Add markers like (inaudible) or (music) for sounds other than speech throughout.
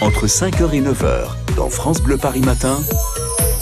entre 5h et 9h dans France Bleu Paris Matin.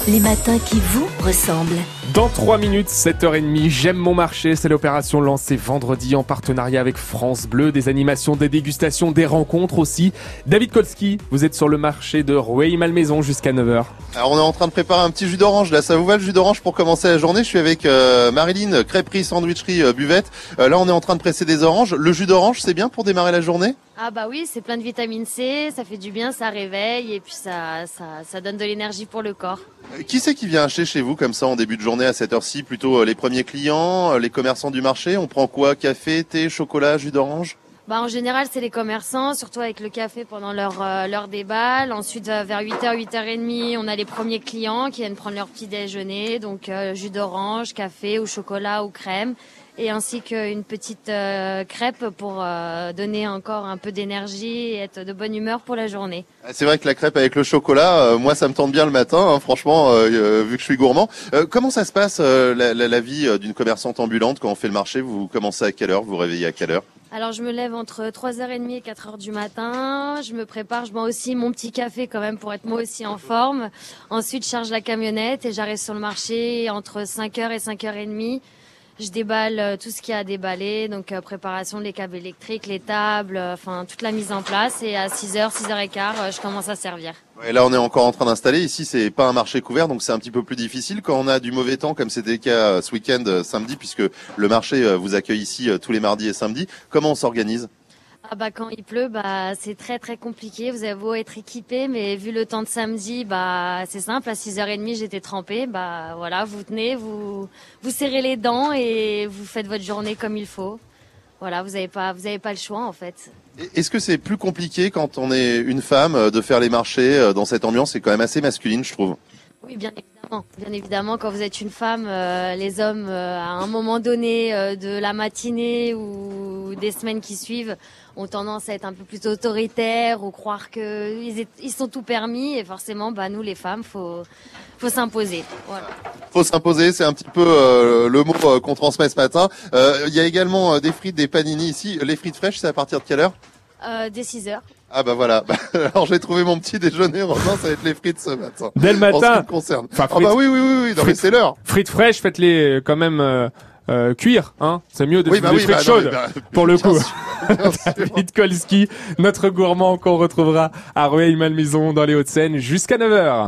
Les matins qui vous ressemblent. Dans 3 minutes, 7h30, J'aime mon marché. C'est l'opération lancée vendredi en partenariat avec France Bleu. Des animations, des dégustations, des rencontres aussi. David Kolski, vous êtes sur le marché de Rueil-Malmaison jusqu'à 9h. Alors on est en train de préparer un petit jus d'orange. Là, ça vous va le jus d'orange pour commencer la journée? Je suis avec euh, Marilyn, crêperie, sandwicherie, euh, buvette. Euh, là, on est en train de presser des oranges. Le jus d'orange, c'est bien pour démarrer la journée? Ah bah oui, c'est plein de vitamine C, ça fait du bien, ça réveille et puis ça, ça, ça donne de l'énergie pour le corps. Qui c'est qui vient acheter chez vous comme ça en début de journée? À cette heure-ci Plutôt euh, les premiers clients, euh, les commerçants du marché. On prend quoi? Café, thé, chocolat, jus d'orange? Bah en général, c'est les commerçants, surtout avec le café pendant leur, euh, leur déballe. Ensuite, euh, vers 8h, 8h30, on a les premiers clients qui viennent prendre leur petit déjeuner, donc euh, jus d'orange, café ou chocolat ou crème. Et ainsi qu'une petite euh, crêpe pour euh, donner encore un peu d'énergie et être de bonne humeur pour la journée. Ah, C'est vrai que la crêpe avec le chocolat, moi ça me tente bien le matin, hein, franchement, vu que je suis gourmand. Comment ça se passe la, la- la vie d'une commerçante ambulante quand on fait le marché? Vous commencez à quelle heure? Vous vous réveillez à quelle heure? Alors je me lève entre 3h30 et 4h du matin, je me prépare, je bois aussi mon petit café quand même pour être moi aussi en forme. Ensuite je charge la camionnette et j'arrive sur le marché entre 5h et 5h30. Je déballe euh, tout ce qu'il y a à déballer, donc euh, préparation des câbles électriques, les tables, euh, enfin toute la mise en place et à 6h, 6h15 euh, je commence à servir. Et là, on est encore en train d'installer. Ici, c'est pas un marché couvert, donc c'est un petit peu plus difficile quand on a du mauvais temps, comme c'était le cas ce week-end samedi, puisque le marché vous accueille ici tous les mardis et samedis. Comment on s'organise? Ah bah quand il pleut, bah c'est très très compliqué. Vous avez beau être équipé, mais vu le temps de samedi, bah c'est simple. À 6h30, j'étais trempée. Bah voilà, vous tenez, vous vous serrez les dents et vous faites votre journée comme il faut. Voilà, vous avez pas vous avez pas le choix en fait. Est-ce que c'est plus compliqué quand on est une femme euh, de faire les marchés euh, dans cette ambiance? C'est quand même assez masculine, je trouve. Oui, bien évidemment. Bien évidemment, quand vous êtes une femme, euh, les hommes, euh, à un moment donné euh, de la matinée ou des semaines qui suivent, ont tendance à être un peu plus autoritaires ou croire que ils, sont tout permis. Et forcément, bah nous, les femmes, faut faut s'imposer. Voilà. Faut s'imposer, c'est un petit peu euh, le mot euh, qu'on transmet ce matin. Euh, Il y a également euh, des frites, des panini ici. Les frites fraîches, c'est à partir de quelle heure? Euh, dès 6 heures. Ah bah voilà. (laughs) Alors j'ai trouvé mon petit déjeuner. Maintenant, ça va être les frites ce matin. Dès le En ce qui matin, me concerne. Enfin, ah bah oui, oui, oui, oui. Non, mais frites- c'est l'heure. frites fraîches, faites-les quand même euh, cuire. Hein C'est mieux de Oui, bah des oui, bah chaudes. bah, (laughs) pour le coup. sûr. (laughs) David Kolski, notre gourmand qu'on retrouvera à Rueil-Malmaison dans les Hauts-de-Seine jusqu'à 9h.